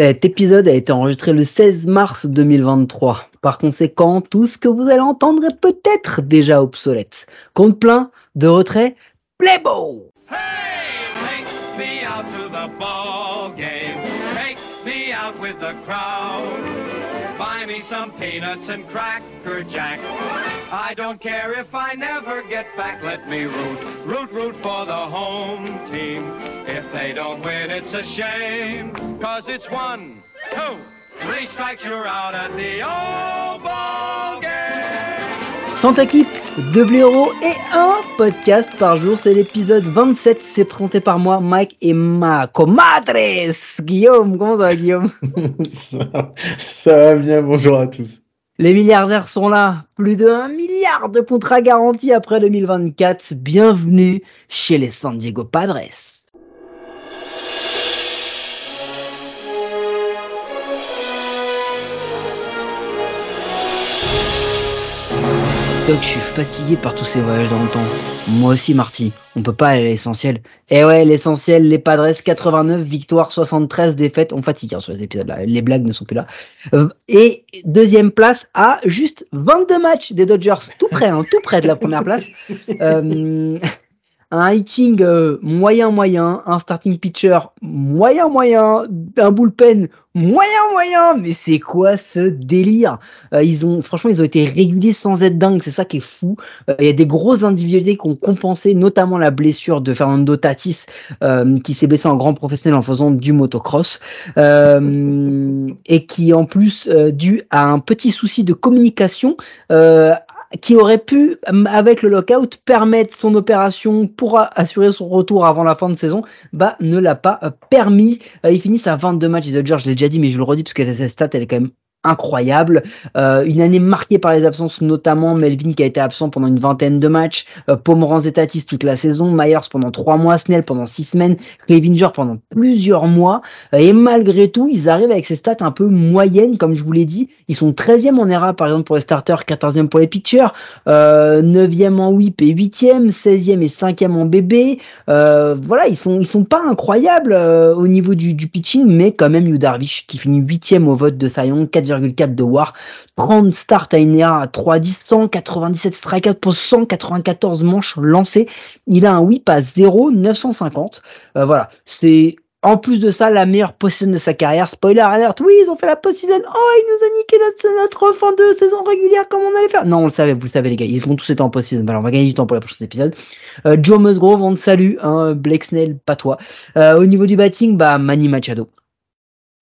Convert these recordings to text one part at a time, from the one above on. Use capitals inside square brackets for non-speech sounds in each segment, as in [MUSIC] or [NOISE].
Cet épisode a été enregistré le 16 mars 2023. Par conséquent, tout ce que vous allez entendre est peut-être déjà obsolète. Compte plein, de retrait, playbo Hey. Buy me some peanuts and cracker jack. I don't care if I never get back. Let me root, root, root for the home team. If they don't win, it's a shame. Cause it's one, two, three strikes, you're out at the old ball game. Tant équipe, deux blaireaux et un podcast par jour. C'est l'épisode 27. C'est présenté par moi, Mike et ma comadres. Guillaume, comment ça va, Guillaume? Ça, [LAUGHS] ça va bien, bonjour à tous. Les milliardaires sont là. Plus de 1 milliard de contrats garantis après 2024. Bienvenue chez les San Diego Padres. Doc, je suis fatigué par tous ces voyages dans le temps. Moi aussi, Marty. On peut pas aller à l'essentiel. Eh ouais, l'essentiel, les Padres, 89 victoires, 73 défaites. On fatigue hein, sur les épisodes là. Les blagues ne sont plus là. Euh, et deuxième place à juste 22 matchs des Dodgers. Tout près, hein, tout près de la première place. Euh, un hitting euh, moyen moyen, un starting pitcher moyen moyen, un bullpen moyen moyen, mais c'est quoi ce délire? Euh, Ils ont franchement ils ont été réguliers sans être dingues, c'est ça qui est fou. Euh, Il y a des grosses individualités qui ont compensé, notamment la blessure de Fernando Tatis qui s'est blessé en grand professionnel en faisant du motocross. Et qui en plus dû à un petit souci de communication qui aurait pu, avec le lockout, permettre son opération pour assurer son retour avant la fin de saison, bah ne l'a pas euh, permis. Euh, ils finissent à 22 matchs des Dodgers, je l'ai déjà dit, mais je le redis parce que cette stat, elle est quand même incroyable. Euh, une année marquée par les absences, notamment Melvin qui a été absent pendant une vingtaine de matchs, euh, Pomeranz et Tatis toute la saison, Myers pendant trois mois, Snell pendant six semaines, Clevinger pendant plusieurs mois. Euh, et malgré tout, ils arrivent avec ces stats un peu moyennes, comme je vous l'ai dit. Ils sont 13e en ERA par exemple pour les starters, 14e pour les pitchers, euh, 9e en WHIP et 8e, 16e et 5e en BB. Euh, voilà, ils sont ils sont pas incroyables euh, au niveau du, du pitching, mais quand même Yu Darvish qui finit 8e au vote de Sayon, 4 de WAR, 30 starts à NRA à 3,10, 197 strikeouts pour 194 manches lancées. Il a un whip à 0, 950. Euh, voilà, c'est en plus de ça, la meilleure post-season de sa carrière. Spoiler alert, oui, ils ont fait la post-season. Oh, ils nous ont niqué notre, fin de saison régulière comme on allait faire. Non, on le savait, vous le savez les gars, ils vont tous être en post-season. Voilà, on va gagner du temps pour le prochain épisode. Euh, Joe Musgrove, on te salue. Hein, Blake Snell, pas toi. Euh, au niveau du batting, bah Manny Machado.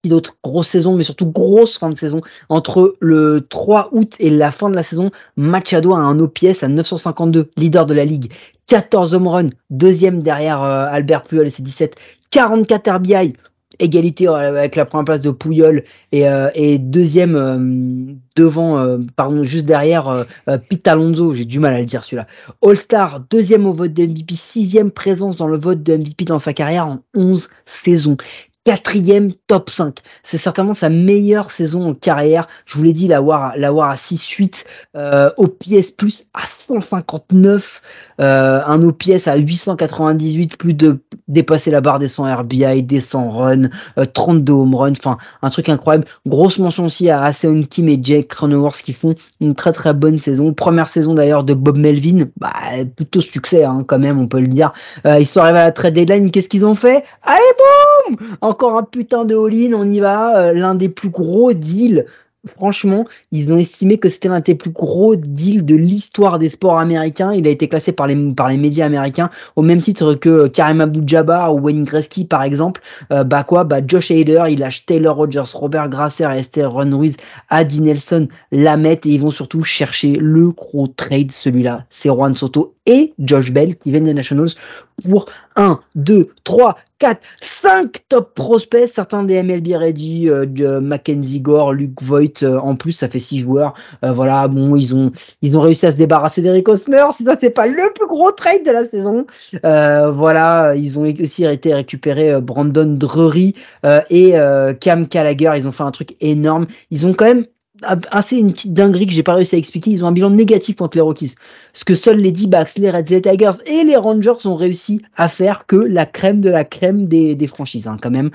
Qui d'autre Grosse saison, mais surtout grosse fin de saison. Entre le 3 août et la fin de la saison, Machado a un OPS à 952, leader de la ligue. 14 home runs, deuxième derrière euh, Albert Puyol et ses 17. 44 RBI, égalité euh, avec la première place de Puyol et, euh, et deuxième devant, pardon, juste derrière Pete Alonso, j'ai du mal à le dire celui-là. All-Star, deuxième au vote de MVP, sixième présence dans le vote de MVP dans sa carrière en 11 saisons. Quatrième top 5. C'est certainement sa meilleure saison en carrière. Je vous l'ai dit, l'avoir, l'avoir à 6-8, euh, OPS plus à 159, euh, un OPS à 898, plus de dépasser la barre des 100 RBI, des 100 runs, euh, 32 home runs, enfin un truc incroyable. Grosse mention aussi à Aseon Kim et Jake Cronenworth qui font une très très bonne saison. Première saison d'ailleurs de Bob Melvin, bah plutôt succès hein, quand même, on peut le dire. Euh, ils sont arrivés à la trade deadline, qu'est-ce qu'ils ont fait? Allez boum Encore un putain de all-in, on y va. Euh, L'un des plus gros deals franchement, ils ont estimé que c'était l'un des plus gros deals de l'histoire des sports américains. Il a été classé par les, médias américains au même titre que Karim Abdul-Jabbar ou Wayne Gretzky par exemple. Euh, bah quoi, bah Josh Hader, il lâche Taylor Rogers, Robert Grasser, Esther Ron Ruiz, Adi Nelson, Lamette et ils vont surtout chercher le gros trade, celui-là. C'est Juan Soto et Josh Bell qui viennent des Nationals pour 1, 2, 3, 4, 5 top prospects, certains des MLB Ready, euh, Mackenzie Gore, Luke Voigt, euh, en plus ça fait 6 joueurs. Euh, voilà, bon, ils ont réussi à se débarrasser d'Eric Hosmer, si ça c'est pas le plus gros trade de la saison. Voilà, ils ont aussi été récupérés Brandon Drury et Cam Gallagher, ils ont fait un truc énorme. Ils ont quand même assez une petite dinguerie que j'ai pas réussi à expliquer. Ils ont un bilan négatif contre les Rockies. Ce que seuls les D-backs, les les Tigers et les Rangers ont réussi à faire que la crème de la crème des, franchises, hein, quand même.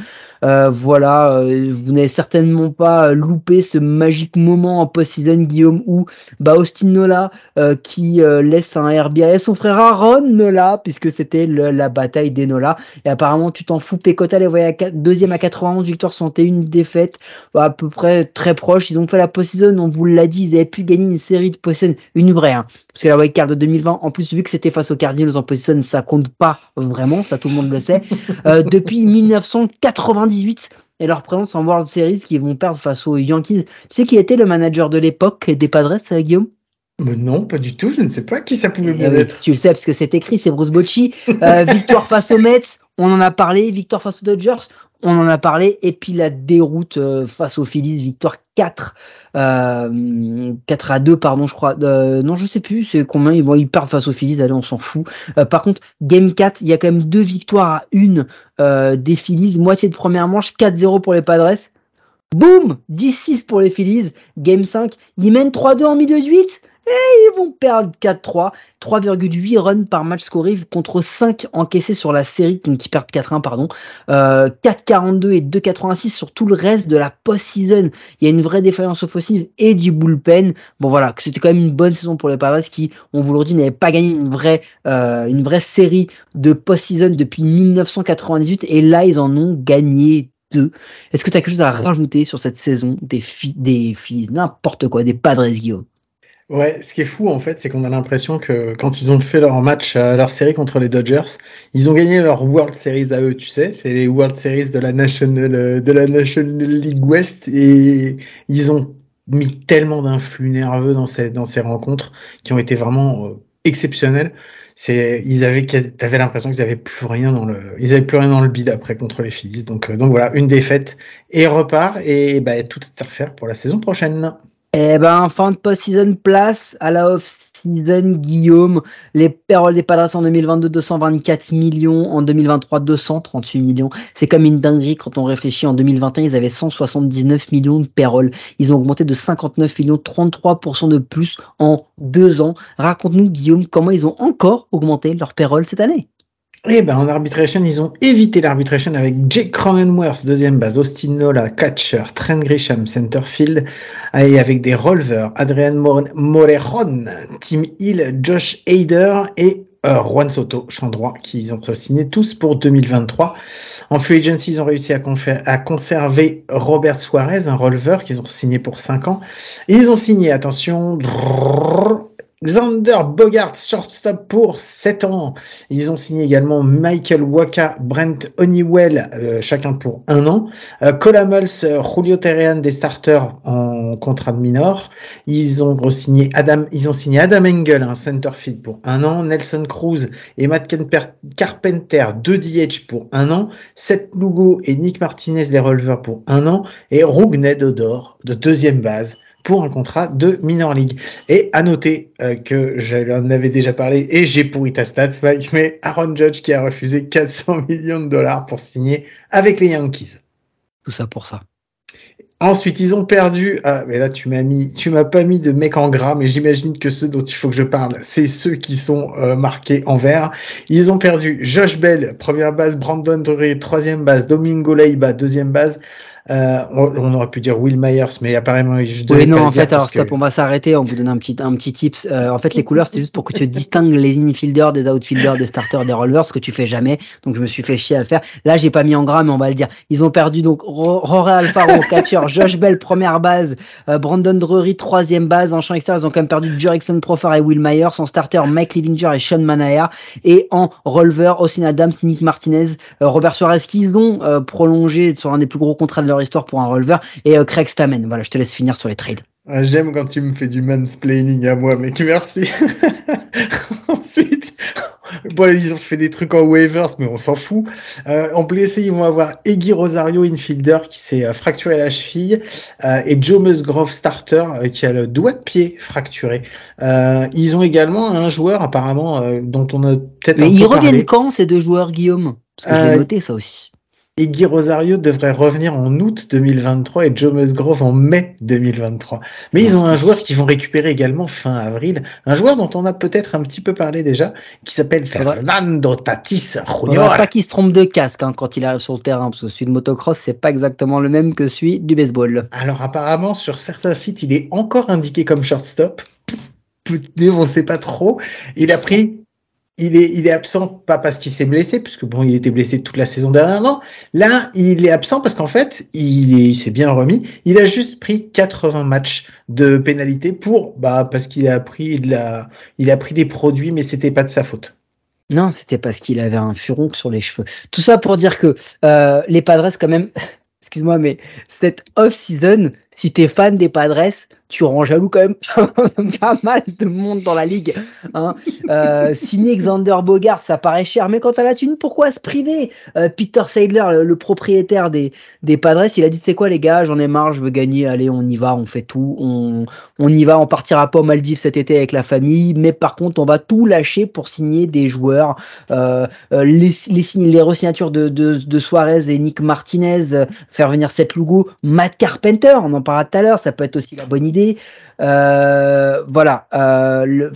Euh, voilà, euh, vous n'avez certainement pas loupé ce magique moment en post-season, Guillaume, où bah, Austin Nola euh, qui laisse un RBI à son frère Aaron Nola, puisque c'était la bataille des Nola. Et apparemment, tu t'en fous. Pecota les voyait à deuxième à 91 victoires, santé, une défaite, à peu près très proche. Ils ont fait la post-season, on vous l'a dit, ils avaient pu gagner une série de post-season, une vraie, hein, parce que la card de 2020, en plus vu que c'était face aux Cardinals en post-season, ça compte pas vraiment, ça tout le monde le sait. Euh, depuis [LAUGHS] 1998 et leur présence en World Series qui vont perdre face aux Yankees. Tu sais qui était le manager de l'époque des Padres, euh, Guillaume? Non, pas du tout. Je ne sais pas qui ça pouvait bien eh être. Tu le sais parce que c'est écrit, c'est Bruce Bocci. Euh, victoire face aux Mets, on en a parlé. Victoire face aux Dodgers, on en a parlé. Et puis la déroute euh, face aux Phillies, victoire 4, euh, 4 à 2, pardon, je crois. Euh, non, je sais plus, c'est combien ils vont, ils perdent face aux Phillies, allez, on s'en fout. Euh, par contre, Game 4, il y a quand même deux victoires à une euh, des Phillies, moitié de première manche, 4-0 pour les Padres. Boum 10-6 pour les Phillies. Game 5, ils mènent 3-2 en milieu de 8. Et ils vont perdre 4-3, 3,8 runs par match scoré contre 5 encaissés sur la série, donc ils perdent 4-1, pardon. Euh, 4,42 et 2,86 sur tout le reste de la post-season. Il y a une vraie défaillance offensive et du bullpen. Bon voilà, c'était quand même une bonne saison pour les Padres qui, on vous le dit, n'avaient pas gagné une vraie, euh, une vraie série de post-season depuis 1998 et là ils en ont gagné. Est-ce que tu as quelque chose à rajouter sur cette saison des filles, des filles, n'importe quoi, des Padres Guillaume? Ouais, ce qui est fou en fait, c'est qu'on a l'impression que quand ils ont fait leur match, euh, leur série contre les Dodgers, ils ont gagné leur World Series à eux, tu sais, c'est les World Series de la National euh, de la National League West et ils ont mis tellement d'influx nerveux dans ces dans ces rencontres qui ont été vraiment euh, exceptionnelles. C'est ils avaient t'avais l'impression qu'ils avaient plus rien dans le ils avaient plus rien dans le bid après contre les Phillies. Donc donc voilà, une défaite et repart et bah tout est à refaire pour la saison prochaine. Eh ben, fin de post-season, place à la off-season, Guillaume. Les paroles des Padres en 2022, 224 millions. En 2023, 238 millions. C'est comme une dinguerie quand on réfléchit. En 2021, ils avaient 179 millions de paroles. Ils ont augmenté de 59 millions, 33% de plus en deux ans. Raconte-nous, Guillaume, comment ils ont encore augmenté leur payroll cette année. Eh ben, en arbitration, ils ont évité l'arbitration avec Jake Cronenworth, deuxième base, Austin Nola, catcher, Trent Grisham, centerfield, et avec des releveurs, Adrian Morejon, Tim Hill, Josh Hader et euh, Juan Soto, champ droit, qu'ils ont signé tous pour 2023. En free agency, ils ont réussi à, conserver Robert Suarez, un releveur qu'ils ont signé pour 5 ans. Et ils ont signé, attention, Xander Bogart, shortstop pour 7 ans. Ils ont signé également Michael Waka, Brent Honeywell, euh, chacun pour un an. Euh, euh, Julio Terrian, des starters en contrat de minor. Ils ont signé Adam, ils ont signé Adam Engel, un centerfield pour un an. Nelson Cruz et Matt Carpenter, deux DH pour un an. Seth Lugo et Nick Martinez, les releveurs pour un an. Et Rugned Odor, de deuxième base pour un contrat de minor league. Et à noter euh, que j'en avais déjà parlé et j'ai pourri ta stat, mais Aaron Judge qui a refusé 400 millions de dollars pour signer avec les Yankees. Tout ça pour ça. Ensuite, ils ont perdu. Ah, mais là, tu m'as mis, tu m'as pas mis de mec en gras, mais j'imagine que ceux dont il faut que je parle, c'est ceux qui sont euh, marqués en vert. Ils ont perdu Josh Bell, première base, Brandon Drury, troisième base, Domingo Leiba, deuxième base. Euh, on, aurait pu dire Will Myers, mais apparemment je Oui, non, en fait, alors stop, on va s'arrêter, on vous donne un petit, un petit tips. Euh, en fait, les couleurs, c'est juste pour que tu distingues les infielders des outfielders, des starters, des rollers, ce que tu fais jamais. Donc, je me suis fait chier à le faire. Là, j'ai pas mis en gras, mais on va le dire. Ils ont perdu donc Roré Alfaro, [LAUGHS] catcher, Josh Bell, première base, euh, Brandon Drury, troisième base. En champ extérieur, ils ont quand même perdu Jerickson Profar et Will Myers. En starter, Mike Livinger et Sean Manaea. Et en releveur, Austin Adams, Nick Martinez, Robert Suarez, qu'ils ont prolongé sur un des plus gros contrats de leur histoire pour un releveur, et euh, Craig Stamen. Voilà, je te laisse finir sur les trades. Ah, j'aime quand tu me fais du mansplaining à moi, mec, merci. [LAUGHS] Ensuite, bon, ils ont fait des trucs en waivers, mais on s'en fout. Euh, en blessé, ils vont avoir Eggy Rosario, infielder, qui s'est euh, fracturé la cheville, et Joe Musgrove, starter, qui a le doigt de pied fracturé. ils ont également un joueur, apparemment, dont on a peut-être Mais ils reviennent quand, ces deux joueurs, Guillaume? Parce que j'ai noté ça aussi. Iggy Rosario devrait revenir en août 2023 et Joe Musgrove en mai 2023. Mais ils ont un joueur qu'ils vont récupérer également fin avril, un joueur dont on a peut-être un petit peu parlé déjà, qui s'appelle Fernando Tatis Junior. pas qu'il se trompe de casque hein, quand il arrive sur le terrain, parce que celui de motocross c'est pas exactement le même que celui du baseball. Alors apparemment sur certains sites il est encore indiqué comme shortstop. On sait pas trop. Il a pris il est, absent pas parce qu'il s'est blessé, puisque bon, il était blessé toute la saison dernière. Non, là, il est absent parce qu'en fait, il s'est bien remis. Il a juste pris 80 matchs de pénalité pour, bah, parce qu'il a pris de la, il a pris des produits, mais c'était pas de sa faute. Non, c'était parce qu'il avait un furon sur les cheveux. Tout ça pour dire que euh, les Padres, quand même, [LAUGHS] excuse-moi, mais cette off-season, si t'es fan des Padres, tu rends jaloux quand même [LAUGHS] pas mal de monde dans la ligue. Hein. Euh, signer Xander Bogart, ça paraît cher, mais quand à la thune, pourquoi se priver? Euh, Peter Seidler, le, propriétaire des, des Padres, il a dit c'est quoi les gars, j'en ai marre, je veux gagner, allez, on y va, on fait tout, on, on y va, on partira pas aux Maldives cet été avec la famille, mais par contre, on va tout lâcher pour signer des joueurs. Euh, les, les, les resignatures de, Suarez et Nick Martinez, faire venir Seth Lugo, Matt Carpenter, on en parlera tout à l'heure, ça peut être aussi la bonne idée. Euh, voilà. Euh,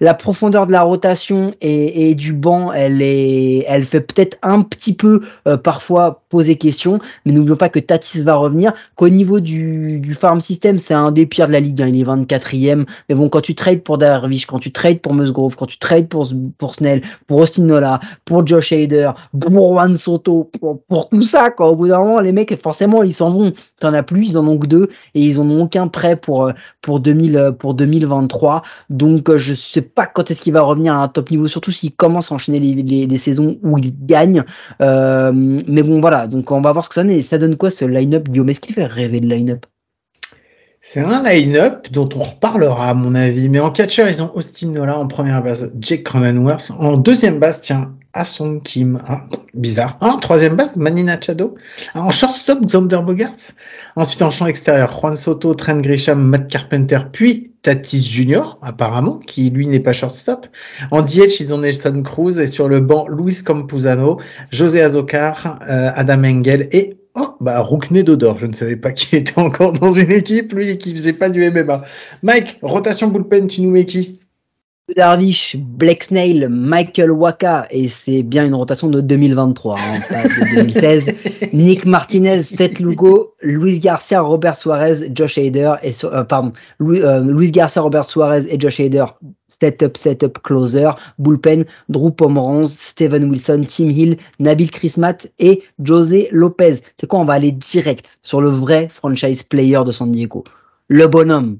la profondeur de la rotation et, du banc, elle fait peut-être un petit peu euh, parfois poser question, mais n'oublions pas que Tatis va revenir. Qu'au niveau du, du farm system, c'est un des pires de la ligue. Hein, il est 24e. Mais bon, quand tu trades pour Darvish, quand tu trades pour Musgrove, quand tu trades pour pour Snell, pour Austin Nola, pour Josh Hader, pour Juan Soto, pour, tout ça, quoi. Au bout d'un moment, les mecs, forcément, ils s'en vont. T'en as plus, ils en ont que deux et ils en ont aucun prêt pour pour 2000 euh, pour 2023. Donc euh, je sais pas quand est-ce qu'il va revenir à un top niveau, surtout s'il commence à enchaîner les, les, saisons où il gagne. Euh, mais bon voilà, donc on va voir ce que ça donne. Ça donne quoi ce line-up, Guillaume? Est-ce qu'il fait rêver de line-up? C'est un line-up dont on reparlera à mon avis. Mais en catcher, ils ont Austin Nola en première base, Jake Cronenworth. En deuxième base, tiens, Asong Kim. Ah, bizarre. En troisième base, Manina Chado. Ah, en shortstop, Xander Bogarts. Ensuite, en champ extérieur, Juan Soto, Trent Grisham, Matt Carpenter, puis Tatis Junior, apparemment, qui lui n'est pas shortstop. En DH, ils ont Nelson Cruz et sur le banc, Luis Campuzano, José Azocar, euh, Adam Engel et Oh, bah, Roukne Dodor. Je ne savais pas qu'il était encore dans une équipe, lui, qui faisait pas du MMA. Mike, rotation bullpen, tu nous mets qui? Darvish, Black Snail, Michael Waka, et c'est bien une rotation de 2023, hein, pas de 2016. [LAUGHS] Nick Martinez, Seth Lugo, Luis Garcia, Robert Suarez, Josh Hader, et, euh, pardon, euh, Luis Garcia, Robert Suarez et Josh Hader, setup, setup, closer, bullpen, Drew Pomeranz, Steven Wilson, Tim Hill, Nabil Chrismat et José Lopez. C'est quoi On va aller direct sur le vrai franchise player de San Diego. Le bonhomme,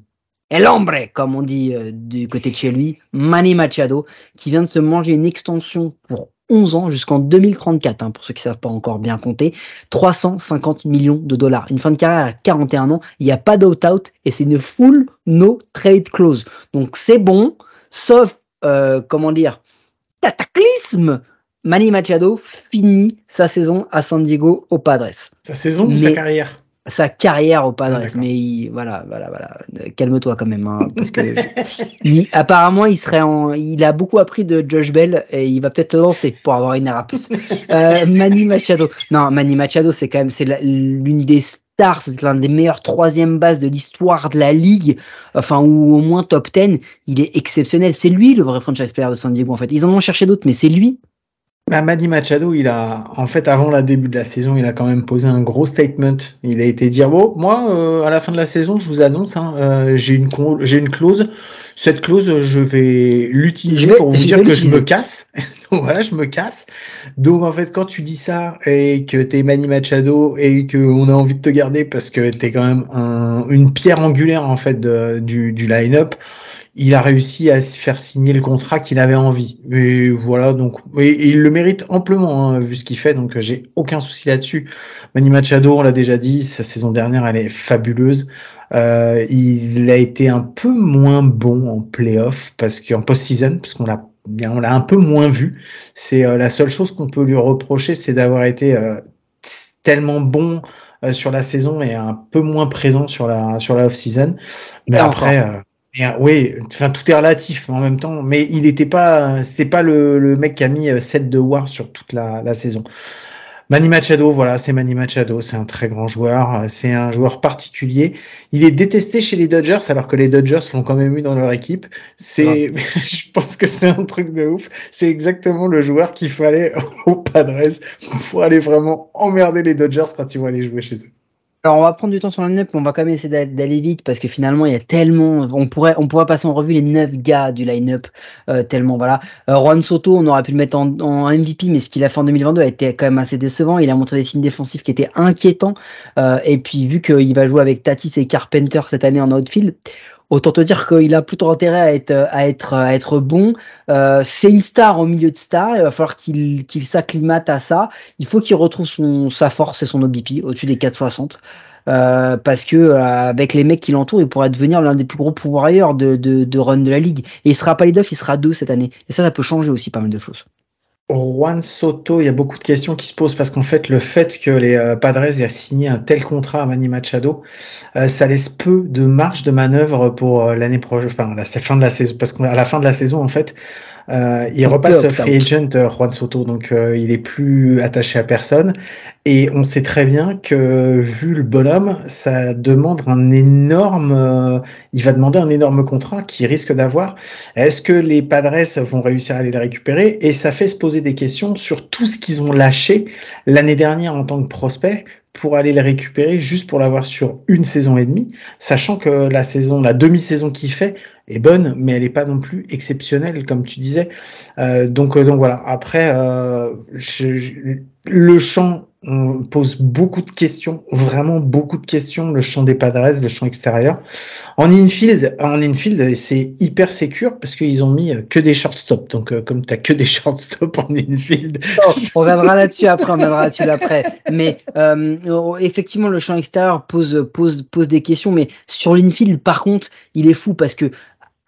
El hombre, comme on dit euh, du côté de chez lui, Manny Machado, qui vient de se manger une extension pour 11 ans jusqu'en 2034, hein, pour ceux qui ne savent pas encore bien compter, 350 millions de dollars. Une fin de carrière à 41 ans, il n'y a pas d'out-out et c'est une full no trade clause. Donc c'est bon, sauf, euh, comment dire, cataclysme. Manny Machado finit sa saison à San Diego aux Padres. Sa saison ou sa carrière? Sa carrière au Padres, ah, mais voilà, voilà, voilà. Calme-toi quand même, hein, parce que [LAUGHS] apparemment il serait en, il a beaucoup appris de Josh Bell et il va peut-être le lancer pour avoir une air plus. [LAUGHS] Euh, Manny Machado, non, Manny Machado, c'est quand même c'est l'une des stars, c'est l'un des meilleurs troisième bases de l'histoire de la ligue, enfin ou au moins top 10. Il est exceptionnel. C'est lui le vrai franchise player de San Diego en fait. Ils en ont cherché d'autres, mais c'est lui. Bah, Manny Machado, il a, en fait, avant le début de la saison, il a quand même posé un gros statement. Il a été dire bon, moi, euh, à la fin de la saison, je vous annonce, hein, euh, j'ai une j'ai une clause. Cette clause, je vais l'utiliser pour vous dire que je me casse. [LAUGHS] voilà, je me casse. Donc en fait, quand tu dis ça et que t'es Manny Machado et que on a envie de te garder parce que t'es quand même un, une pierre angulaire en fait de, du, du line-up il a réussi à se faire signer le contrat qu'il avait envie. Et voilà, donc et, il le mérite amplement hein, vu ce qu'il fait, donc j'ai aucun souci là-dessus. Manny Machado, on l'a déjà dit, sa saison dernière, elle est fabuleuse. Euh, il a été un peu moins bon en playoff parce qu'en post-season, parce qu'on l'a bien, on l'a un peu moins vu. C'est euh, la seule chose qu'on peut lui reprocher, c'est d'avoir été euh, tellement bon sur la saison et un peu moins présent sur la sur la off-season. Mais après. Oui, enfin tout est relatif en même temps, mais il n'était pas, c'était pas le, le, mec qui a mis 7 euh, de War sur toute la, la saison. Manny Machado, voilà, c'est Manny Machado, c'est un très grand joueur, c'est un joueur particulier. Il est détesté chez les Dodgers, alors que les Dodgers l'ont quand même eu dans leur équipe. C'est, [LAUGHS] je pense que c'est un truc de ouf. C'est exactement le joueur qu'il fallait [LAUGHS] au Padres pour aller vraiment emmerder les Dodgers quand ils vont aller jouer chez eux. Alors on va prendre du temps sur la line mais on va quand même essayer d'aller vite parce que finalement il y a tellement, on pourrait, on pourrait passer en revue les neuf gars du line-up euh, tellement voilà. Euh, Juan Soto, on aurait pu le mettre en, en MVP, mais ce qu'il a fait en 2022 a été quand même assez décevant. Il a montré des signes défensifs qui étaient inquiétants. Euh, et puis vu qu'il va jouer avec Tatis et Carpenter cette année en outfield, Autant te dire qu'il a plutôt intérêt à être, à être, à être bon. Euh, c'est une star au milieu de stars. Il va falloir qu'il qu'il s'acclimate à ça. Il faut qu'il retrouve son, sa force et son OBP au-dessus des 460. Euh, parce que euh, avec les mecs qui l'entourent, il pourrait devenir l'un des plus gros pouvoirs de, de, de run de la ligue. Et il sera pas lead-off, il sera deux cette année. Et ça, ça peut changer aussi pas mal de choses. Juan Soto, il y a beaucoup de questions qui se posent parce qu'en fait, le fait que les euh, Padres aient signé un tel contrat à Manny Machado, euh, ça laisse peu de marge de manœuvre pour euh, l'année prochaine, enfin la fin de la saison, parce qu'à la fin de la saison, en fait, euh, il repasse free agent euh, Juan Soto, donc euh, il est plus attaché à personne. Et on sait très bien que vu le bonhomme, ça demande un énorme, il va demander un énorme contrat qu'il risque d'avoir. Est-ce que les Padres vont réussir à aller le récupérer? Et ça fait se poser des questions sur tout ce qu'ils ont lâché l'année dernière en tant que prospect pour aller le récupérer juste pour l'avoir sur une saison et demie, sachant que la saison, la demi-saison qu'il fait est bonne, mais elle n'est pas non plus exceptionnelle, comme tu disais. Euh, donc, euh, donc voilà. Après, euh, le champ pose beaucoup de questions, vraiment beaucoup de questions, le champ des Padres, le champ extérieur. En infield, en infield, c'est hyper sécure parce qu'ils ont mis que des shortstop. Donc, comme tu as que des [LAUGHS] shortstop en infield. on reviendra là-dessus après, on reviendra là-dessus après. Mais euh, effectivement, le champ extérieur pose, pose, pose des questions. Mais sur l'infield, par contre, il est fou parce que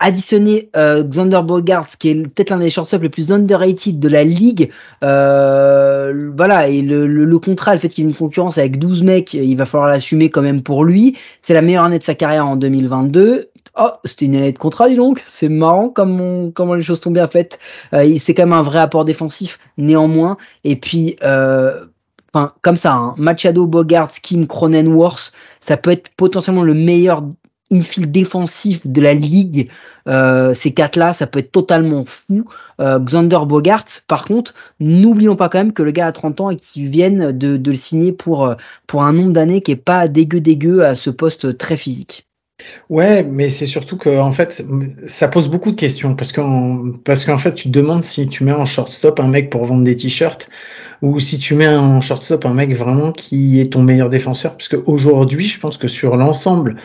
additionner euh, Xander Bogarts, qui est peut-être l'un des shortstops les plus underrated de la ligue, euh, voilà, et le, le, contrat, le fait qu'il y ait une concurrence avec 12 mecs, il va falloir l'assumer quand même pour lui. C'est la meilleure année de sa carrière en 2022. Oh, c'était une année de contrat, dis donc. C'est marrant comment, comment les choses sont bien faites. Euh, c'est quand même un vrai apport défensif, néanmoins. Et puis, euh, enfin, comme ça, hein, Machado, Bogarts, Kim, Cronenworth, ça peut être potentiellement le meilleur infield défensif de la ligue, euh, ces quatre-là, ça peut être totalement fou. Euh, Xander Bogarts, par contre, n'oublions pas quand même que le gars a 30 ans et qu'il vienne de, de, le signer pour, euh, pour un nombre d'années qui est pas dégueu dégueu à ce poste très physique. Ouais, mais c'est surtout que en fait, ça pose beaucoup de questions parce qu'en parce qu'en fait, tu te demandes si tu mets en shortstop un mec pour vendre des t-shirts ou si tu mets en shortstop un mec vraiment qui est ton meilleur défenseur. Parce qu'aujourd'hui, je pense que sur l'ensemble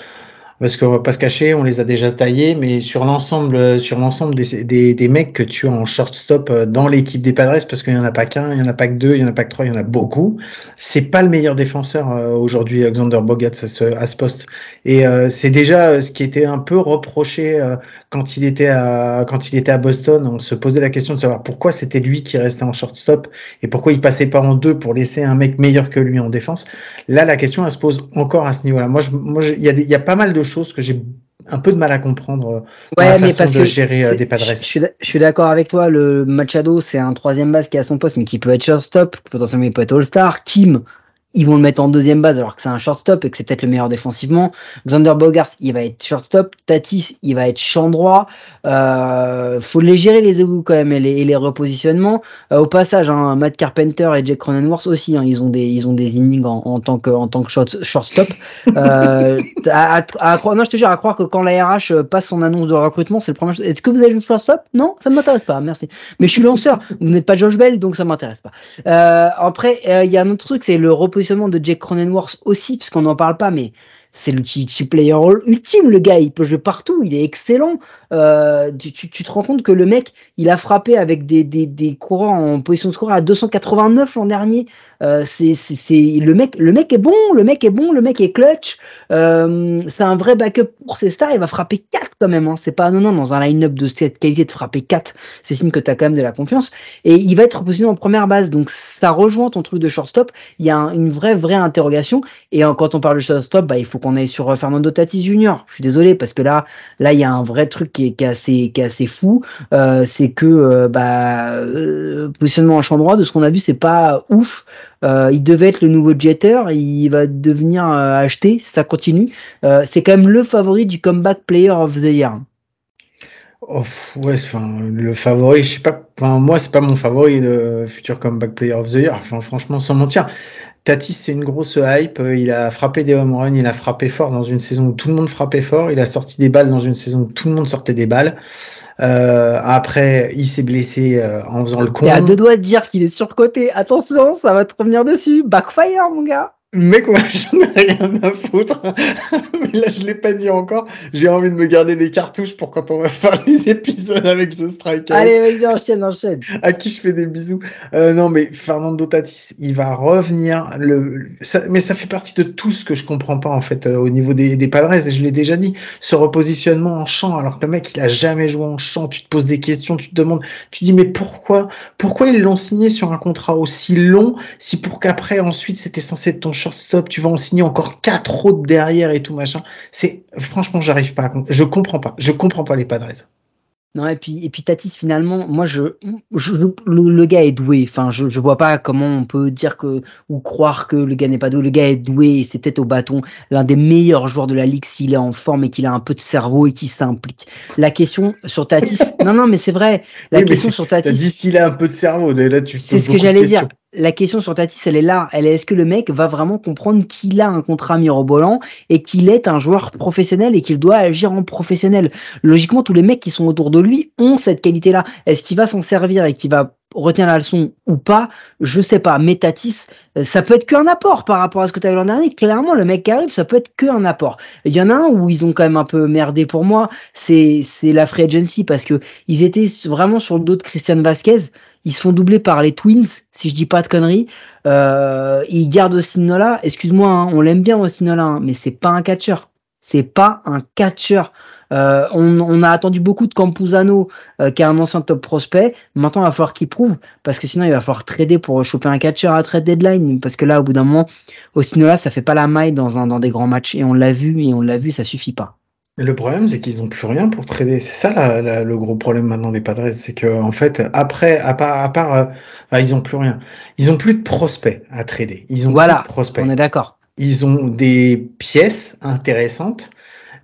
parce qu'on va pas se cacher, on les a déjà taillés, mais sur l'ensemble, sur l'ensemble des, des, des, mecs que tu as en shortstop euh, dans l'équipe des Padres, parce qu'il y en a pas qu'un, il y en a pas que deux, il y en a pas que trois, il y en a beaucoup. C'est pas le meilleur défenseur euh, aujourd'hui, Alexander Bogat à ce, poste. Et euh, c'est déjà ce qui était un peu reproché quand il était à quand il était à Boston. On se posait la question de savoir pourquoi c'était lui qui restait en shortstop et pourquoi il passait pas en deux pour laisser un mec meilleur que lui en défense. Là, la question se pose encore à ce niveau-là. Moi, il y a, y a pas mal de choses que j'ai un peu de mal à comprendre euh, ouais, mais parce de que gérer euh, des Padres. Je, je suis d'accord avec toi. Le Machado, c'est un troisième base qui est à son poste, mais qui peut être shortstop, potentiellement il peut être all-star. Kim, ils vont le mettre en deuxième base alors que c'est un shortstop et que c'est peut-être le meilleur défensivement. Xander Bogart, il va être shortstop. Tatis, il va être champ droit. Euh, faut les gérer les égouts quand même et les, et les repositionnements. Euh, au passage, hein, Matt Carpenter et Jack Cronenworth aussi, hein, ils ont des ils ont des innings en, en tant que en tant que short, shortstop. Euh, [LAUGHS] à, à, à, non, je te jure à croire que quand la RH passe son annonce de recrutement, c'est le premier. Est-ce que vous avez joué shortstop? Non, ça ne m'intéresse pas. Merci. Mais je suis lanceur. Vous n'êtes pas Josh Bell, donc ça m'intéresse pas. Euh, après, euh, il y a un autre truc, c'est le repositionnement de Jack Cronenworth aussi, puisqu'on n'en parle pas, mais c'est l'outil player ultime, le gars, il peut jouer partout, il est excellent. Euh, tu, tu, te rends compte que le mec, il a frappé avec des, des, des courants en position de score à 289 l'an dernier. Euh, c'est, c'est, le mec, le mec est bon, le mec est bon, le mec est clutch. Euh, c'est un vrai backup pour ses stars. Il va frapper 4 quand même. Hein. C'est pas non non dans un line-up de cette qualité de frapper 4 C'est signe que tu as quand même de la confiance. Et il va être positionné en première base. Donc ça rejoint ton truc de shortstop. Il y a une vraie vraie interrogation. Et quand on parle de shortstop, bah il faut qu'on aille sur euh, Fernando Tatis Junior. Je suis désolé parce que là, là, il y a un vrai truc qui est, assez, qui est assez fou. Euh, c'est que euh, bah, euh, positionnement en champ droit, de ce qu'on a vu, c'est pas ouf. Il devait être le nouveau Jeter, il va devenir acheté ça continue. C'est quand même le favori du comeback player of the year. Oh, ouais, le favori, je sais pas. Enfin, moi, c'est pas mon favori de futur comeback player of the year. Enfin, franchement, sans mentir. Tatis, c'est une grosse hype. Il a frappé des home runs, il a frappé fort dans une saison où tout le monde frappait fort. Il a sorti des balles dans une saison où tout le monde sortait des balles. Euh, après, il s'est blessé euh, en faisant le con. Et à deux doigts de dire qu'il est surcoté. Attention, ça va te revenir dessus. Backfire, mon gars. Mec, moi, [LAUGHS] j'en ai rien à foutre. [LAUGHS] Mais là, je l'ai pas dit encore. J'ai envie de me garder des cartouches pour quand on va faire les épisodes avec ce striker. Allez, vas-y, enchaîne, enchaîne. À qui je fais des bisous. Euh, non, mais Fernando Tatis, il va revenir. Le, ça, mais ça fait partie de tout ce que je comprends pas en fait euh, au niveau des, des Padres. Et je l'ai déjà dit, ce repositionnement en champ, alors que le mec, il a jamais joué en champ. Tu te poses des questions, tu te demandes, tu te dis mais pourquoi, pourquoi ils l'ont signé sur un contrat aussi long si pour qu'après ensuite c'était censé être ton shortstop, tu vas en signer encore quatre autres derrière et tout machin. C'est franchement, j'arrive pas à je comprends pas, je comprends pas les Padres. Non, et puis, et puis Tatis, finalement, moi, je, je le, le gars est doué. Enfin, je, je vois pas comment on peut dire que, ou croire que le gars n'est pas doué. Le gars est doué et c'est peut-être au bâton l'un des meilleurs joueurs de la ligue s'il est en forme et qu'il a un peu de cerveau et qu'il s'implique. La question sur Tatis, [LAUGHS] non, non, mais c'est vrai. La Oui, question sur T'as Tatis, dit s'il a un peu de cerveau, là tu c'est ce que j'allais dire. La question sur Tatis, elle est là. Elle est est-ce que le mec va vraiment comprendre qu'il a un contrat mirobolant et qu'il est un joueur professionnel et qu'il doit agir en professionnel? Logiquement, tous les mecs qui sont autour de lui ont cette qualité-là. Est-ce qu'il va s'en servir et qu'il va retenir la leçon ou pas? Je sais pas. Mais Tatis, euh, ça peut être qu'un apport par rapport à ce que tu avais l'an dernier. Clairement, le mec qui arrive, ça peut être qu'un apport. Il y en a un où ils ont quand même un peu merdé pour moi. C'est c'est la free agency parce que ils étaient vraiment sur le dos de Christian Vasquez. Ils se font doubler par les Twins, si je dis pas de conneries. Euh, ils gardent Austin Nola. Excuse-moi, hein, on l'aime bien Austin Nola, hein, mais c'est pas un catcheur. C'est pas un catcheur. Euh, on, a attendu beaucoup de Campuzano, euh, qui est un ancien top prospect. Maintenant, il va falloir qu'il prouve, parce que sinon, il va falloir trader pour choper un catcheur à trade deadline. Parce que là, au bout d'un moment, Austin Nola, ça fait pas la maille dans, un, dans des grands matchs. Et on l'a vu, et on l'a vu, ça suffit pas. Le problème, c'est qu'ils n'ont plus rien pour trader. C'est ça la- la- le gros problème maintenant des Padres, c'est que en fait, après, à part, à part, euh, enfin, ils ont plus rien. Ils ont plus de prospects à trader. Ils ont Voilà, plus de prospects. On est d'accord. Ils ont des pièces intéressantes,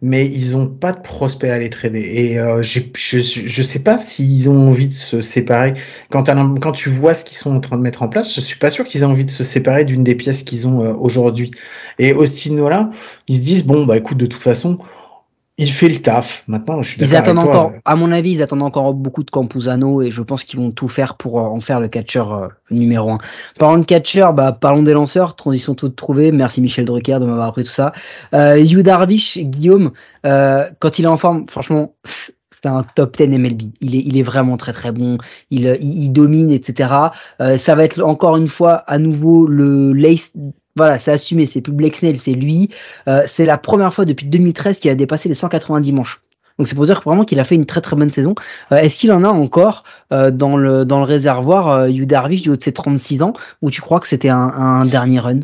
mais ils ont pas de prospects à les trader. Et euh, je, je sais pas s'ils ont envie de se séparer. Quand tu vois ce qu'ils sont en train de mettre en place, je suis pas sûr qu'ils aient envie de se séparer d'une des pièces qu'ils ont euh, aujourd'hui. Et Austin Nola, ils se disent bon bah écoute de toute façon, il fait le taf. Maintenant, je suis Ils attendent avec toi. encore, à mon avis, ils attendent encore beaucoup de Campuzano et je pense qu'ils vont tout faire pour euh, en faire le catcheur euh, numéro un. Parlant de catcheur, bah, parlons des lanceurs, transition toute trouvée. Merci Michel Drucker de m'avoir appris tout ça. Euh, Yu Darvish, Guillaume, euh, quand il est en forme, franchement, c'est un top 10 MLB. Il est, il est vraiment très très bon. Il, euh, il, il domine, etc. Euh, ça va être encore une fois à nouveau le lace. Voilà, c'est assumé, c'est plus Blake Snell, c'est lui. Euh, c'est la première fois depuis 2013 qu'il a dépassé les 190 manches. Donc c'est pour dire vraiment qu'il a fait une très très bonne saison. Euh, Est-ce qu'il en a encore euh, dans le dans le réservoir euh, Yu Darvish du haut de ses 36 ans ou tu crois que c'était un dernier run?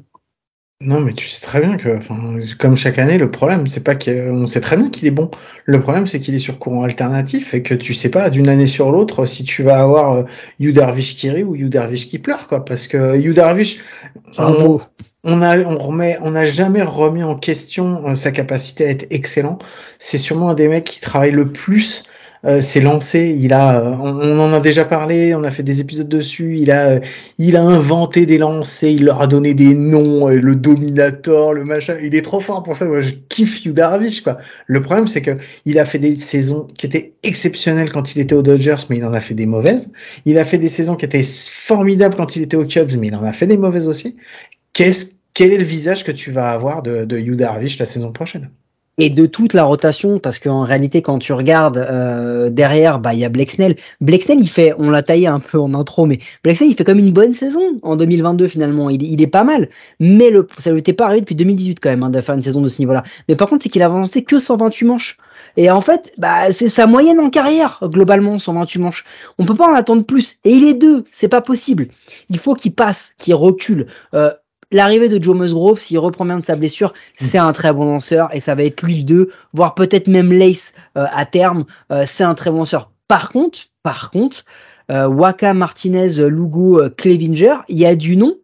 Non, mais tu sais très bien que, enfin, comme chaque année, le problème, c'est pas qu'on sait très bien qu'il est bon. Le problème, c'est qu'il est sur courant alternatif et que tu sais pas d'une année sur l'autre si tu vas avoir euh, Yu Darvish qui rit ou Yu Darvish qui pleure, quoi. Parce que Yu Darvish, C'est un on, on a, on remet, on n'a jamais remis en question euh, sa capacité à être excellent. C'est sûrement un des mecs qui travaille le plus euh, lancé. Il a, euh, on, on en a déjà parlé, on a fait des épisodes dessus. Il a, euh, il a inventé des lancers, il leur a donné des noms, euh, le Dominator, le machin. Il est trop fort pour ça. Moi, je kiffe Yu Darvish, quoi. Le problème, c'est que il a fait des saisons qui étaient exceptionnelles quand il était aux Dodgers, mais il en a fait des mauvaises. Il a fait des saisons qui étaient formidables quand il était aux Cubs, mais il en a fait des mauvaises aussi. Qu'est-ce, quel est le visage que tu vas avoir de, de Yu Darvish la saison prochaine? Et de toute la rotation, parce qu'en réalité, quand tu regardes euh, derrière, bah il y a. Blake Snell, il fait, on l'a taillé un peu en intro, mais Blake Snell, il fait comme une bonne saison en 2022 finalement. Il, il est pas mal, mais le, ça lui était pas arrivé depuis 2018 quand même hein, de faire une saison de ce niveau-là. Mais par contre, c'est qu'il a avancé que 128 manches. Et en fait, bah c'est sa moyenne en carrière globalement 128 manches. On peut pas en attendre plus. Et il est deux, c'est pas possible. Il faut qu'il passe, qu'il recule. Euh, l'arrivée de Joe Musgrove, s'il reprend bien de sa blessure, c'est un très bon lanceur et ça va être lui le 2, voire peut-être même Lace euh, à terme. Euh, c'est un très bon lanceur. Par contre, par contre, euh, Waka, Martinez, Lugo, Clevinger, il y a du nom,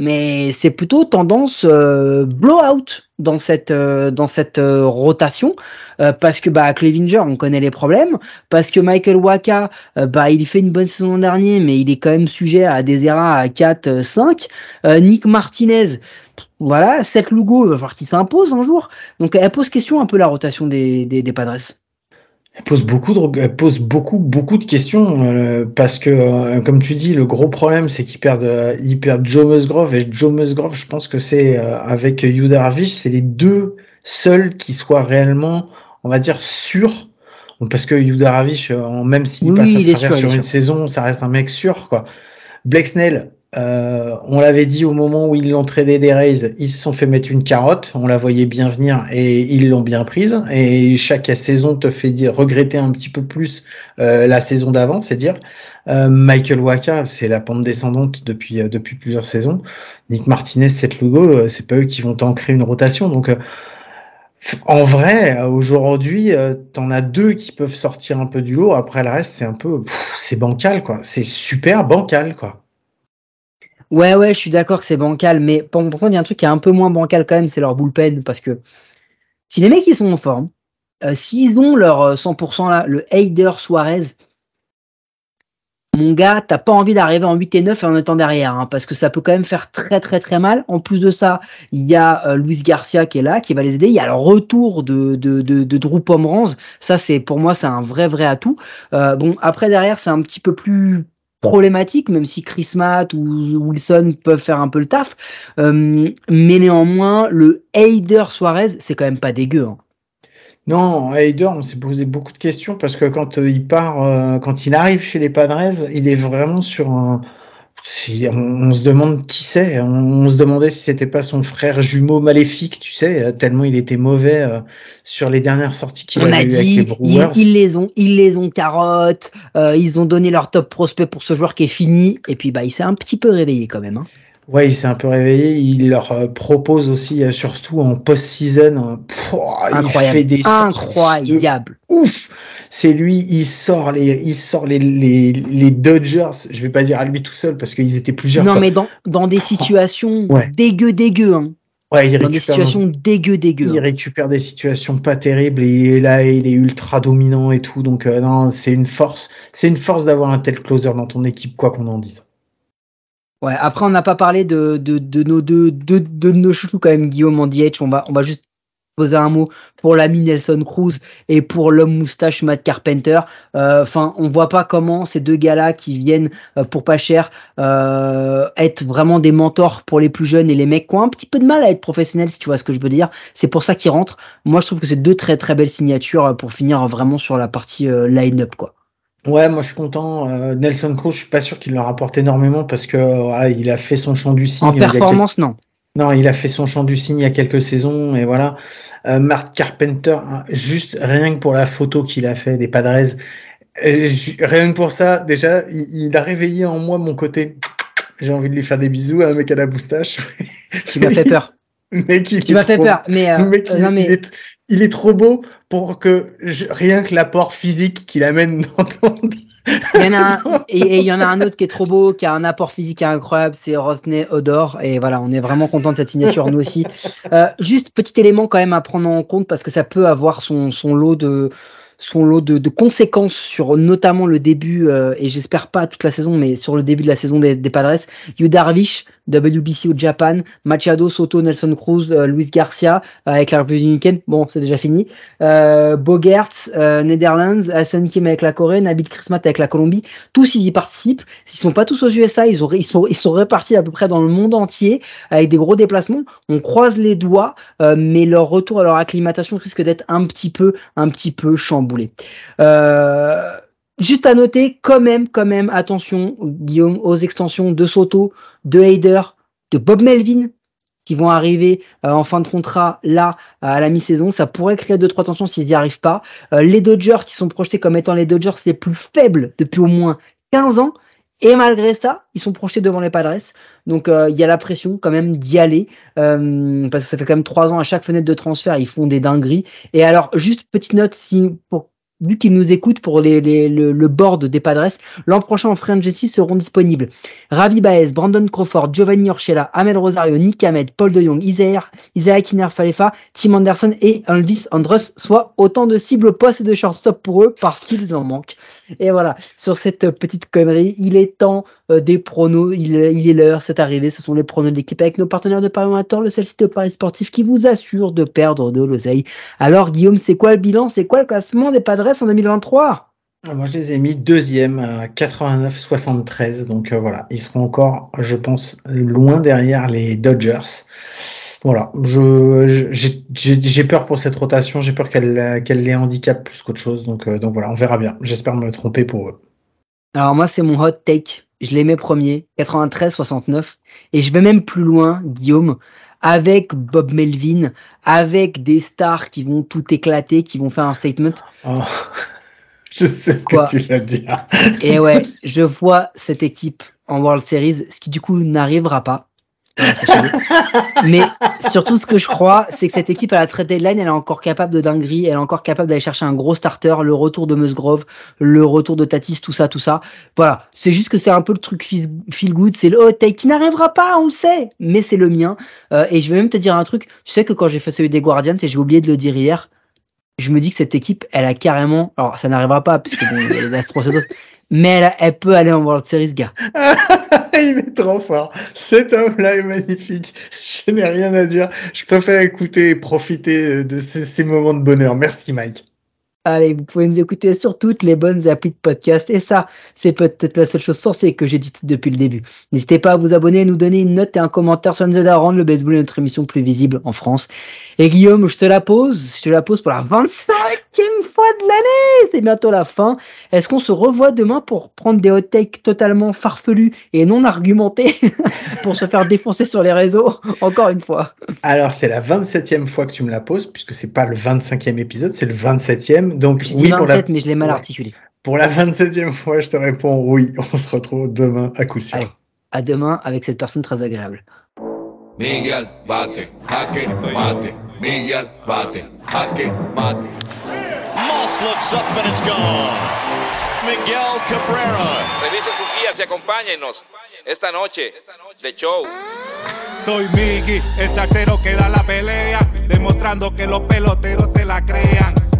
mais c'est plutôt tendance blowout dans cette dans cette rotation parce que bah Clevinger on connaît les problèmes parce que Michael Waka bah il fait une bonne saison dernier mais il est quand même sujet à des erreurs à 4 5 Nick Martinez voilà, cette Lugo, il va falloir qu'il s'impose un jour. Donc elle pose question un peu la rotation des, des, des Padres. Elle pose beaucoup de, elle pose beaucoup, beaucoup de questions euh, parce que, euh, comme tu dis, le gros problème c'est qu'ils perdent, euh, ils perdent Joe Musgrove et Joe Musgrove, je pense que c'est avec Arvish, c'est les deux seuls qui soient réellement, on va dire, sûrs. Parce que Yuda Arvish, même s'il passe à travers sur une saison, ça reste un mec sûr, quoi. Blake Snell, euh, on l'avait dit au moment où ils l'ont tradé des Rays, ils se sont fait mettre une carotte, on la voyait bien venir et ils l'ont bien prise. Et chaque saison te fait dire, regretter un petit peu plus euh, la saison d'avant, c'est dire. Euh, Michael Waka, c'est la pente descendante depuis depuis plusieurs saisons. Nick Martinez, cette logo, c'est pas eux qui vont t'ancrer une rotation. Donc en vrai, aujourd'hui, t'en as deux qui peuvent sortir un peu du lot. Après le reste, c'est un peu, c'est bancal quoi. C'est super bancal quoi. Ouais, ouais, je suis d'accord que c'est bancal, mais pour contre, il y a un truc qui est un peu moins bancal quand même, c'est leur bullpen, parce que si les mecs ils sont en forme, euh, s'ils ont leur 100% euh, là, le Heider Suarez, mon gars, t'as pas envie d'arriver en 8 et 9 en étant derrière, hein, parce que ça peut quand même faire très très très mal. En plus de ça, il y a euh, Luis Garcia qui est là, qui va les aider. Il y a le retour de, de, de, de Drew Pomeranz. Ça, c'est pour moi, c'est un vrai vrai atout. Euh, bon, après derrière, c'est un petit peu plus problématique, même si Chris Matt ou Wilson peuvent faire un peu le taf. Euh, mais néanmoins, le Heider Suarez, c'est quand même pas dégueu. Hein. Non, Heider, on s'est posé beaucoup de questions parce que quand euh, il part, euh, quand il arrive chez les Padres, il est vraiment sur un, on, se demande qui c'est. On, se demandait si c'était pas son frère jumeau maléfique, tu sais, tellement il était mauvais euh, sur les dernières sorties qu'il a, eues avec les Brewers. Ils, les ont, ils les ont carottes. Euh, ils ont donné leur top prospect pour ce joueur qui est fini. Et puis bah il s'est un petit peu réveillé quand même. Hein. Ouais, il s'est un peu réveillé. Il leur euh, propose aussi, surtout en post-season, il fait des incroyable, ouf c'est lui, il sort les, il sort les, les, les, Dodgers. Je vais pas dire à lui tout seul parce qu'ils étaient plusieurs. Non, mais dans, dans des situations dégueu, dégueu, hein. Ouais, il dans des situations dégueu, dégueu. Il hein. récupère des situations pas terribles et là, il est ultra dominant et tout. Donc, euh, non, c'est une force. C'est une force d'avoir un tel closer dans ton équipe, quoi qu'on en dise. Ouais, après, on n'a pas parlé de, de, de nos deux, de, de, nos chouchous quand même, Guillaume Andietch. On va, on va juste poser un mot pour l'ami Nelson Cruz et pour l'homme moustache Matt Carpenter. Euh, enfin, on voit pas comment ces deux gars-là qui viennent euh, pour pas cher euh, être vraiment des mentors pour les plus jeunes et les mecs qui ont un petit peu de mal à être professionnels, si tu vois ce que je veux dire. C'est pour ça qu'ils rentrent. Moi, je trouve que c'est deux très très belles signatures pour finir vraiment sur la partie line-up, quoi. Ouais, moi je suis content. Nelson Cruz, je suis pas sûr qu'il leur apporte énormément parce que voilà, il a fait son champ du signe. En performance, non. Non, il a fait son champ du signe il y a quelques saisons et voilà. Euh, Mark Carpenter, hein, juste rien que pour la photo qu'il a fait des Padres, rien que pour ça, déjà, il, a réveillé en moi mon côté. J'ai envie de lui faire des bisous, un mec à la moustache. [LAUGHS] Tu m'as fait peur. Mec, tu m'as fait peur, mais, euh, mec, il, non, mais... Il, est, trop beau pour que rien que l'apport physique qu'il amène [LAUGHS] dans ton il y en a un, [LAUGHS] et il y en a un autre qui est trop beau, qui a un apport physique incroyable, c'est Rothney Odor. Et voilà, on est vraiment content de cette signature, nous aussi. [LAUGHS] Euh, juste petit élément quand même à prendre en compte parce que ça peut avoir son, son lot de son lot de, de, conséquences sur notamment le début, euh, et j'espère pas toute la saison, mais sur le début de la saison des, des Padres. Yu Darvish, WBC au Japan, Machado, Soto, Nelson Cruz, euh, Luis Garcia euh, avec la République bon c'est déjà fini, euh, Bogerts, euh, Netherlands, Hassan Kim avec la Corée, Nabil Krismat avec la Colombie, tous ils y participent, s'ils sont pas tous aux USA, ils, auraient, ils, sont, ils sont répartis à peu près dans le monde entier avec des gros déplacements, on croise les doigts, mais leur retour à leur acclimatation risque d'être un petit peu, un petit peu chamboulé. Euh, Juste à noter, quand même, quand même, attention, Guillaume, aux extensions de Soto, de Hayder, de Bob Melvin, qui vont arriver euh, en fin de contrat là à la mi-saison. Ça pourrait créer deux trois tensions s'ils n'y arrivent pas. Euh, les Dodgers qui sont projetés comme étant les Dodgers les plus faibles depuis au moins 15 ans. Et malgré ça, ils sont projetés devant les Padres. Donc euh, il y a la pression quand même d'y aller. Parce que ça fait quand même trois ans à chaque fenêtre de transfert, ils font des dingueries. Et alors, juste petite note, si, pour vu qu'ils nous écoutent pour les, le, le, board des Padres, l'an prochain en Free Agency seront disponibles Ravi Baez, Brandon Crawford, Giovanni Urshela, Amel Rosario, Nick Ahmed, Paul De Jong, Isaiah, Isaiah Kiner Falefa, Tim Anderson et Elvis Andrus, soit autant de cibles au poste de shortstop pour eux parce qu'ils en manquent. Et voilà, sur cette petite connerie, il est temps euh, des pronos, il, il est l'heure, c'est arrivé, ce sont les pronos de l'équipe avec nos partenaires de Paris Amateur, le seul site de Paris sportif qui vous assure de perdre de l'oseille. Alors Guillaume, c'est quoi le bilan, c'est quoi le classement des Padres en 2023 moi, je les ai mis deuxième à 89-73. Donc euh, voilà, ils seront encore, je pense, loin derrière les Dodgers. Voilà, je j'ai peur pour cette rotation. J'ai peur qu'elle qu'elle les handicape plus qu'autre chose. Donc euh, donc voilà, on verra bien. J'espère me tromper pour eux. Alors moi, c'est mon hot take. Je les mets premiers, 93-69. Et je vais même plus loin, Guillaume avec Bob Melvin, avec des stars qui vont tout éclater, qui vont faire un statement. Oh. [LAUGHS] Je sais ce que tu vas dire. Et ouais, [LAUGHS] je vois cette équipe en World Series, ce qui du coup n'arrivera pas. [LAUGHS] Mais surtout, ce que je crois, c'est que cette équipe à la trade deadline, elle est encore capable de dinguerie, elle est encore capable d'aller chercher un gros starter, le retour de Musgrove, le retour de Tatis, tout ça, tout ça. Voilà. C'est juste que c'est un peu le truc feel good, c'est le hot take qui n'arrivera pas, on le sait, mais c'est le mien. Euh, et je vais même te dire un truc. Tu sais que quand j'ai fait celui des Guardians, et j'ai oublié de le dire hier, je me dis que cette équipe, elle a carrément, alors ça n'arrivera pas puisque bon, les Astros mais elle, elle, peut aller en World Series, gars. [LAUGHS] Il est trop fort. Cet homme-là est magnifique. Je n'ai rien à dire. Je préfère écouter et profiter de ces moments de bonheur. Merci, Mike. Allez, vous pouvez nous écouter sur toutes les bonnes applis de podcast. Et ça, c'est peut-être la seule chose sensée que j'ai dite depuis le début. N'hésitez pas à vous abonner, nous donner une note et un commentaire sur nous aider à rendre le baseball notre émission plus visible en France. Et Guillaume, je te la pose. Je te la pose pour la 25e fois de l'année. C'est bientôt la fin. Est-ce qu'on se revoit demain pour prendre des hot takes totalement farfelus et non argumentés [LAUGHS] pour se faire défoncer sur les réseaux encore une fois? Alors, c'est la 27e fois que tu me la poses puisque c'est pas le 25e épisode, c'est le 27e. Donc, oui, 27, pour la... mais je l'ai mal articulé. Pour la 27e fois, je te réponds oui. On se retrouve demain à coup sûr. Allez, à demain avec cette personne très agréable. Miguel bate, jaque, mate. Miguel bate, jaque, mate. Moss looks up and it's gone. Miguel Cabrera. Sus guías y acompáñenos esta noche de show. Soy Miggy, el salsero que da la pelea, demostrando que los peloteros se la crean.